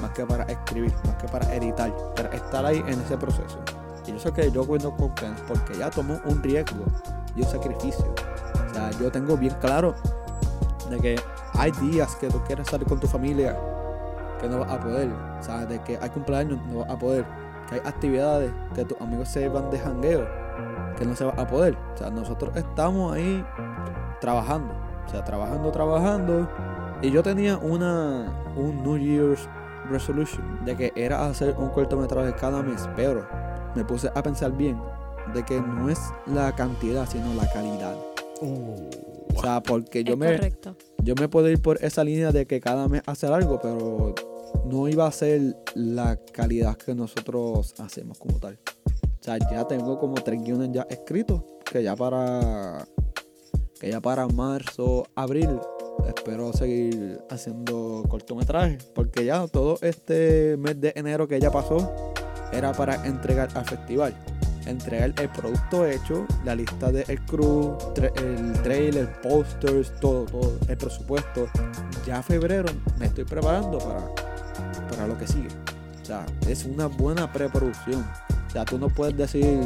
más que para escribir, más que para editar, para estar ahí en ese proceso. Y yo sé que yo cuento con porque ya tomó un riesgo y un sacrificio. O sea, yo tengo bien claro de que hay días que tú quieres salir con tu familia que no vas a poder. O sea, de que hay cumpleaños no vas a poder. Que hay actividades que tus amigos se van de jangueo que no se va a poder. O sea, nosotros estamos ahí trabajando. O sea, trabajando, trabajando. Y yo tenía una un New Year's resolution de que era hacer un cortometraje cada mes, pero me puse a pensar bien de que no es la cantidad, sino la calidad. O sea, porque yo me, correcto. yo me puedo ir por esa línea de que cada mes hacer algo, pero no iba a ser la calidad que nosotros hacemos como tal. O sea, ya tengo como tres guiones ya escritos, que ya para que ya para marzo, abril espero seguir haciendo cortometrajes, porque ya todo este mes de enero que ya pasó era para entregar al festival. Entregar el producto hecho, la lista del crew, tra- el trailer, posters, todo, todo, el presupuesto. Ya febrero me estoy preparando para, para lo que sigue. O sea, es una buena preproducción. O sea, tú no puedes decir,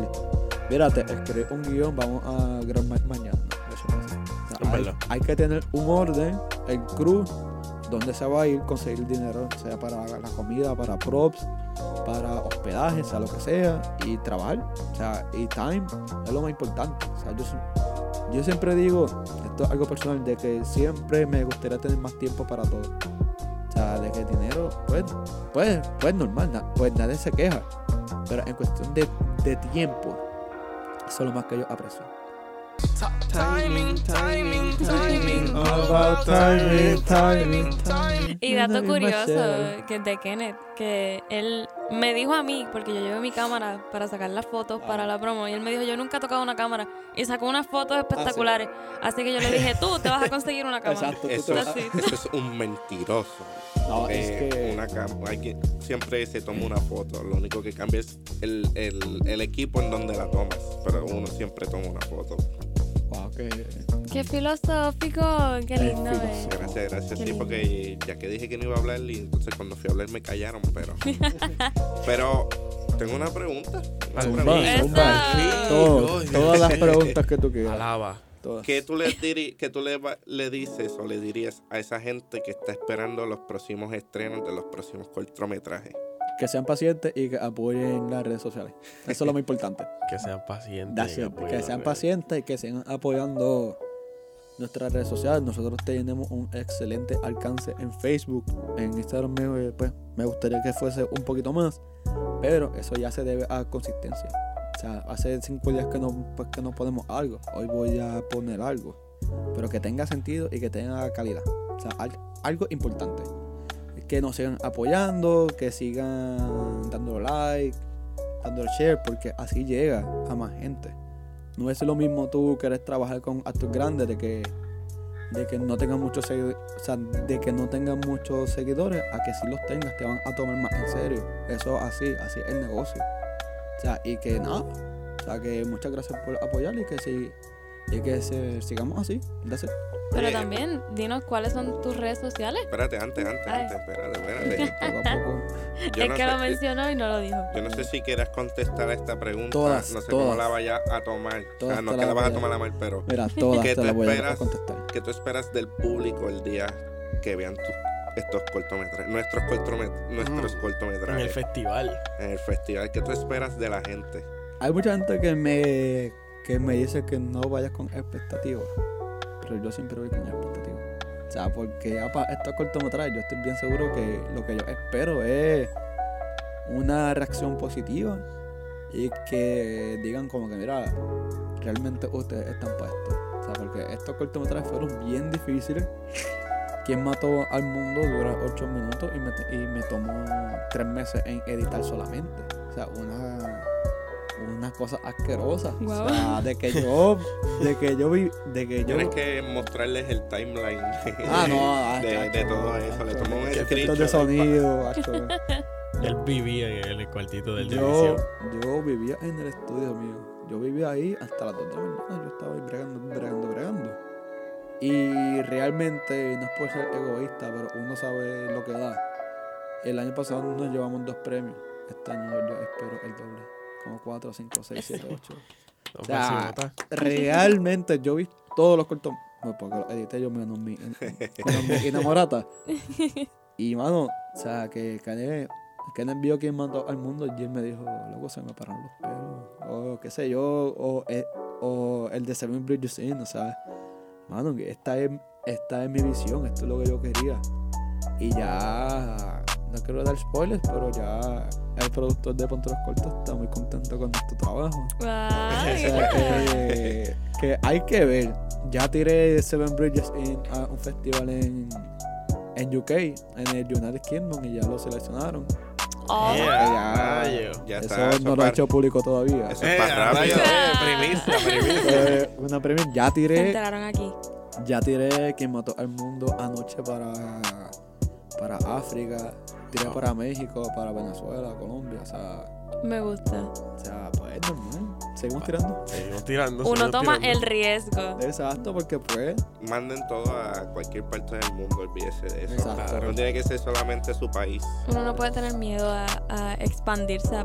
mírate, escribí un guion, vamos a grabar ma- mañana. Eso no hay, que tener un orden, el crew, dónde se va a ir, conseguir el dinero, sea para la comida, para props, para hospedaje, sea lo que sea, y trabajar. O sea, y time es lo más importante. O sea, yo siempre digo, esto es algo personal, de que siempre me gustaría tener más tiempo para todo. O sea, de que el dinero, pues, pues, pues normal, na- pues nadie se queja. Pero en cuestión de, de tiempo, eso es lo más que yo aprecio. Timing, timing, timing. All about timing, timing, timing. Y dato curioso que de Kenneth, que él me dijo a mí, porque yo llevo mi cámara para sacar las fotos para la promo, y él me dijo, yo nunca he tocado una cámara, y sacó unas fotos espectaculares. Así que yo le dije, tú te vas a conseguir una cámara. Exacto, tú Eso, te vas- Así. eso es un mentiroso. No, es Eh, que- una hay que siempre se toma una foto. Lo único que cambia es el, el, el equipo en donde la tomas. Pero uno siempre toma una foto. Wow, que- Qué filosófico, qué Es lindo. eh. filosófico. Gracias, gracias. Qué Sí, lindo. porque ya que dije que no iba a hablar y entonces cuando fui a hablar me callaron, pero... pero Tengo una pregunta. Una pregunta. Sí, Todo- todas las preguntas que tú quieras. Alaba. Todas. ¿Qué tú, le, diri- qué tú le, le dices o le dirías a esa gente que está esperando los próximos estrenos de los próximos cortometrajes? Que sean pacientes y que apoyen las redes sociales. Eso es lo más importante. Que sean pacientes. Que sean pacientes y que sigan apoyando nuestras redes sociales. Nosotros tenemos un excelente alcance en Facebook. En Instagram me, pues, me gustaría que fuese un poquito más. Pero eso ya se debe a consistencia. O sea, hace cinco días que no, pues, que no ponemos algo. Hoy voy a poner algo. Pero que tenga sentido y que tenga calidad. O sea, al- algo importante. Que nos sigan apoyando, que sigan dando like, dando share, porque así llega a más gente. No es lo mismo tú querer trabajar con actores grandes de que de que no tengan muchos seguidores, o sea, de que no tengan muchos seguidores, a que si los tengas te van a tomar más en serio. Eso así, así es el negocio. Sea, y que nada. O sea, que muchas gracias por apoyar y que si y que se, sigamos así. It. Pero también, dinos cuáles son tus redes sociales. Espérate, antes, antes, Ay. antes, espérate, espérate. Poco a poco. Yo es no que sé- lo mencionó y no lo dijo. Yo no sé si quieras contestar a esta pregunta. Todas, no sé cómo la vayas a tomar. O sea, no te es que la vas a tomar a mal, pero Mira, todas ¿Qué te voy a esperas? contestar. ¿qué tú esperas del público el día que vean tu- estos cortometrajes? Nuestros, cortomet- nuestros Mm. En el cortometrajes. festival. en el festival. ¿Qué tú esperas de la gente? Hay mucha gente que me, que me dice que no vayas con expectativas, pero yo siempre voy con expectativas. O sea, porque ya para estos cortometrajes yo estoy bien seguro que lo que yo espero es una reacción positiva y que digan como que, mira, realmente ustedes están para esto. O sea, porque estos cortometrajes fueron bien difíciles. Quien mató al mundo dura 8 minutos y me, y me tomó 3 meses en editar solamente. O sea, una, una cosa asquerosa. O sea, de que yo, de que yo vi, de que yo... Tienes que mostrarles el timeline Ah, no, ah, de, chacho, de todo eso. Le tomó un efectos de sonido. Él vivía en el cuartito del de Yo, edición. yo vivía en el estudio mío. Yo vivía ahí hasta las 2 de la mañana. Yo estaba ahí bregando, bregando, bregando. Y realmente, no es por ser egoísta, pero uno sabe lo que da. El año pasado nos llevamos dos premios. Este año yo espero el doble. Como 4, 5, 6, 7, 8. No, O sea. Realmente yo vi todos los cortos. No, porque los edité yo menos mi, menos mi enamorata. Y mano, o sea, que Kanye, Kanye vio quien mandó al mundo y él me dijo, luego se me pararon los pelos. O qué sé yo, o, eh, o el de Seven Bridges In, o sea, mano, esta es, esta es mi visión, esto es lo que yo quería. Y ya, no quiero dar spoilers, pero ya el productor de Ponte los Cortos está muy contento con nuestro trabajo. O Ay. sea, que hay que ver. Ya tiré Seven Bridges in, a un festival en, en UK, en el United Kingdom, y ya lo seleccionaron. Oh, Yeah, ya-. Ya eso está. eso no lo he hecho público todavía. Eso Eh, es para a rápido. eh, primicia, primicia. Eh, una premia. Ya se tiré, enteraron aquí. ya tiré quien mató al mundo anoche para, para África. Tiré para México, para Venezuela, Colombia. O sea, Me gusta. o sea pues normal. Seguimos tirando. Seguimos tirando. Uno seguimos toma tirando. el riesgo. Exacto, porque pues. Manden todo a cualquier parte del mundo, olvídese de eso. Exacto. No tiene que ser solamente su país. Uno no puede tener miedo a, a expandirse a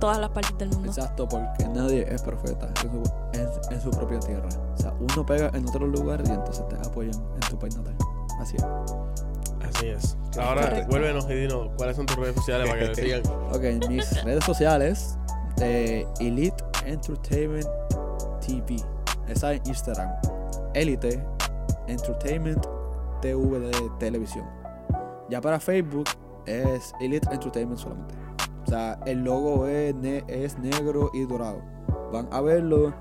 todas las partes del mundo. Exacto, porque nadie es profeta en su, en- en su propia tierra. O sea, uno pega en otro lugar y entonces te apoyan en tu país natal. Así es. Así es. Ahora, Correcto. vuélvenos y dinos cuáles son tus redes sociales para que te sigan. Ok, mis redes sociales, eh, Elite Entertainment TV. Esa en Instagram. Elite Entertainment TV de televisión. Ya para Facebook es Elite Entertainment solamente. O sea, el logo es negro y dorado. Van a verlo.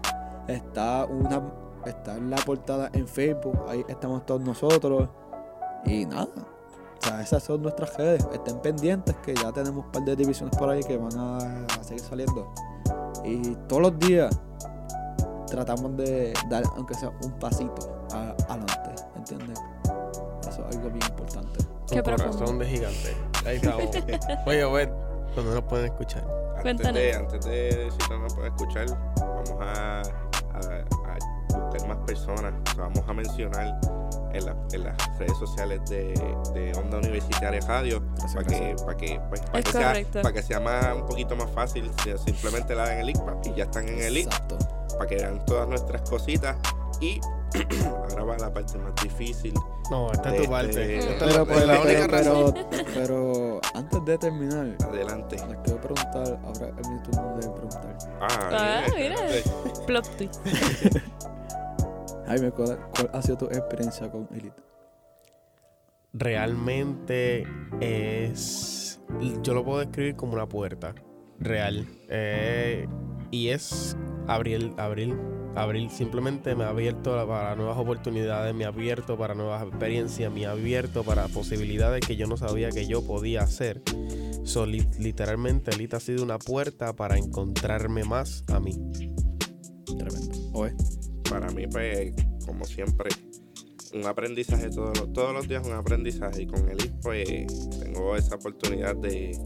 Está una está en la portada en Facebook. Ahí estamos todos nosotros. Y nada. O sea, esas son nuestras redes. Estén pendientes que ya tenemos un par de divisiones por ahí que van a, a seguir saliendo. Y todos los días tratamos de dar, aunque sea un pasito a- adelante. ¿Entiendes? Eso es algo bien importante. Qué Un profundo. corazón de gigante. Ahí estamos. Oye, Obed, ¿dónde nos pueden escuchar? Antes Cuéntanos. de, antes de decir que no nos puede escuchar, vamos a, a- a buscar más personas. O sea, vamos a mencionar en, la- en las redes sociales de, de Onda Universitaria Radio para que, para que, pues, para Es que sea, para que sea más, un poquito más fácil. si- Simplemente la dan el link pa, y ya están en el link Exacto. para que vean todas nuestras cositas. Y ahora va la parte más difícil. No, esta es De- tu parte. de- Esta es Pero, la- pero, la única pero, razón. pero, pero antes de terminar, Adelante. les quiero preguntar, ahora es mi turno de preguntar. Ah, Ah, mira. Plot twist. Jaime, ¿cuál, cuál ha sido tu experiencia con Elite? realmente es. Yo lo puedo describir como una puerta real. Eh, y es abrir, abrir, abrir. Simplemente me ha abierto para nuevas oportunidades, me ha abierto para nuevas experiencias, me ha abierto para posibilidades que yo no sabía que yo podía hacer. So, li- literalmente, Elite ha sido una puerta para encontrarme más a mí. Tremendo. Oye, Para mí, pues, como siempre, un aprendizaje todos los, todos los días, un aprendizaje. Y con Elite, pues, tengo esa oportunidad de,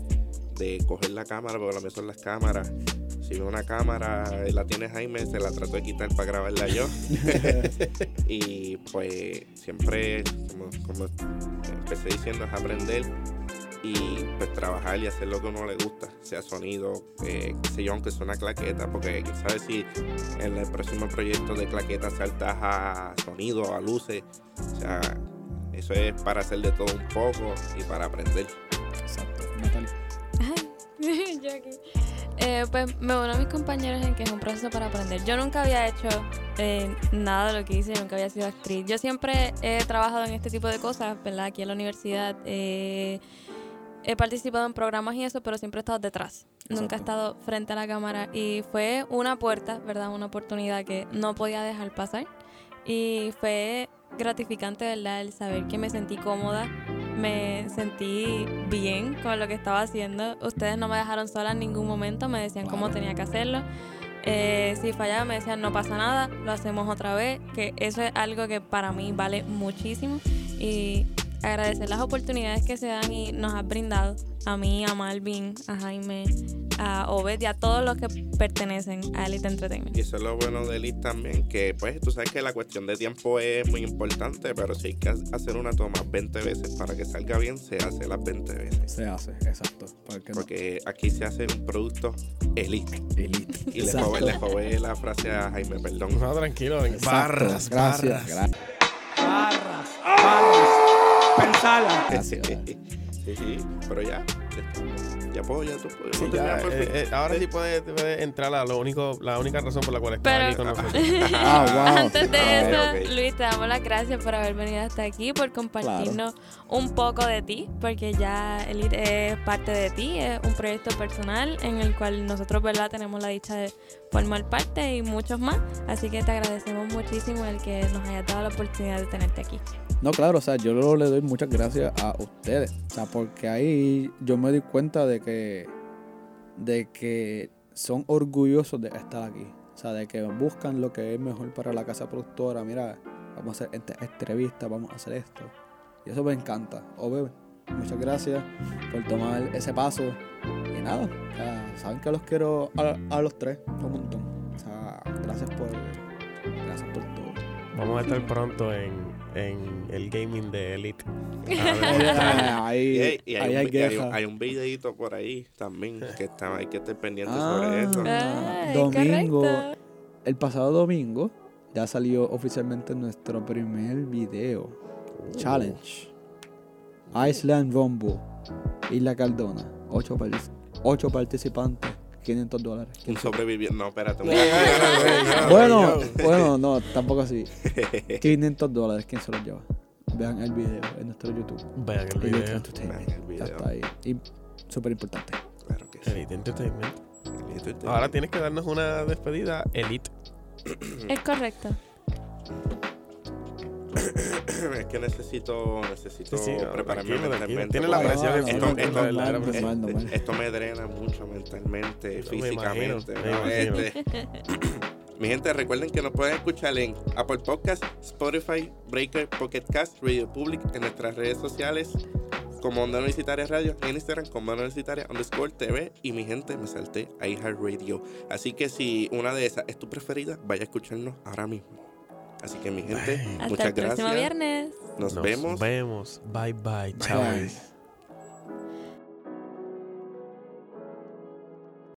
de coger la cámara, porque lo mío son las cámaras. Si veo una cámara la tiene Jaime, se la trato de quitar para grabarla yo. y pues siempre, como, como empecé diciendo, es aprender y pues trabajar y hacer lo que a uno le gusta, sea sonido, eh, qué sé yo, aunque sea una claqueta, porque quién sabe si en el próximo proyecto de claqueta saltas a sonido, a luces, o sea, eso es para hacer de todo un poco y para aprender. exacto. Natalia. Ay, yo aquí. Eh, pues me uno a mis compañeros en que es un proceso para aprender. Yo nunca había hecho eh, nada de lo que hice, nunca había sido actriz. Yo siempre he trabajado en este tipo de cosas, ¿verdad? Aquí en la universidad. eh, he participado en programas y eso, pero siempre he estado detrás. Nunca he Exacto. estado frente a la cámara. Y fue una puerta, ¿verdad? Una oportunidad que no podía dejar pasar. Y fue gratificante, ¿verdad? El saber que me sentí cómoda, me sentí bien con lo que estaba haciendo. Ustedes no me dejaron sola en ningún momento, me decían cómo tenía que hacerlo. Eh, si fallaba me decían no pasa nada, lo hacemos otra vez, que eso es algo que para mí vale muchísimo y agradecer las oportunidades que se dan y nos has brindado a mí, a Malvin, a Jaime, a Obed y a todos los que pertenecen a Elite Entertainment. Y eso es lo bueno de Elite también, que pues tú sabes que la cuestión de tiempo es muy importante, pero si hay que hacer una toma 20 veces para que salga bien, se hace las 20 veces. Se hace, exacto. Porque no. Porque aquí se hace un producto Elite. Elite. Y le robé, la frase a Jaime, perdón. No, tranquilo. Barras, Gracias. barras. Gracias. Barras, barras, pensala. gracias. Sí, sí, pero ya. Ya puedo, ya tú puedes. Sí, ya, eh, eh, ahora sí puedes puede entrar a lo único, la única razón por la cual estás Pero- aquí con nosotros. Ah, wow. Antes de Ah, eso. Luis, te damos las gracias por haber venido hasta aquí, por compartirnos un poco de ti, porque ya Elite es parte de ti, es un proyecto personal en el cual nosotros, ¿verdad?, tenemos la dicha de formar parte y muchos más. Así que te agradecemos muchísimo el que nos hayas dado la oportunidad de tenerte aquí. No, claro, o sea, yo le doy muchas gracias a ustedes. O sea, porque ahí yo me di cuenta de que, de que son orgullosos de estar aquí. O sea, de que buscan lo que es mejor para la casa productora. Mira, vamos a hacer esta entrevista, vamos a hacer esto. Y eso me encanta. Ove, muchas gracias por tomar ese paso. Y nada, o sea, saben que los quiero a, a los tres un montón. O sea, gracias por, gracias por todo. Vamos a estar pronto en, en el gaming de Elite. ahí, Y hay, y hay ahí un, videito por ahí también que está, hay que estar pendiente Ah. sobre eso. Ay, domingo. correcto. El pasado domingo ya salió oficialmente nuestro primer video. Challenge. Iceland Rumble. Isla Cardona. Ocho participantes. 500 dólares. Un sobreviviente. No, espérate. un- Bueno, bueno, no, tampoco así. 500 dólares. ¿Quién se los lleva? Vean el video en nuestro YouTube. Vean el Elite video. Entertainment. Vean el video. Ya está ahí. Y súper importante. Claro que sí. Elite Entertainment. Elite Entertainment. Ahora tienes que darnos una despedida Elite. Es correcto. es que necesito, necesito Sí, sí, no, prepararme tranquilo, mentalmente. Tiene la porque presión esto- me drena mucho mentalmente, Me físicamente. Este, mi gente, recuerden que nos pueden escuchar en Apple Podcast, Spotify, Breaker, Pocket Cast, Radio Public, en nuestras redes sociales como Onda Universitaria Radio, en Instagram como Onda Universitaria underscore TV y mi gente me salté a iHeartRadio. Así que si una de esas es tu preferida, vaya a escucharnos ahora mismo. Así que mi gente, Hasta muchas el próximo gracias. viernes. Nos, Nos vemos. vemos. Bye bye. Chao. Bye.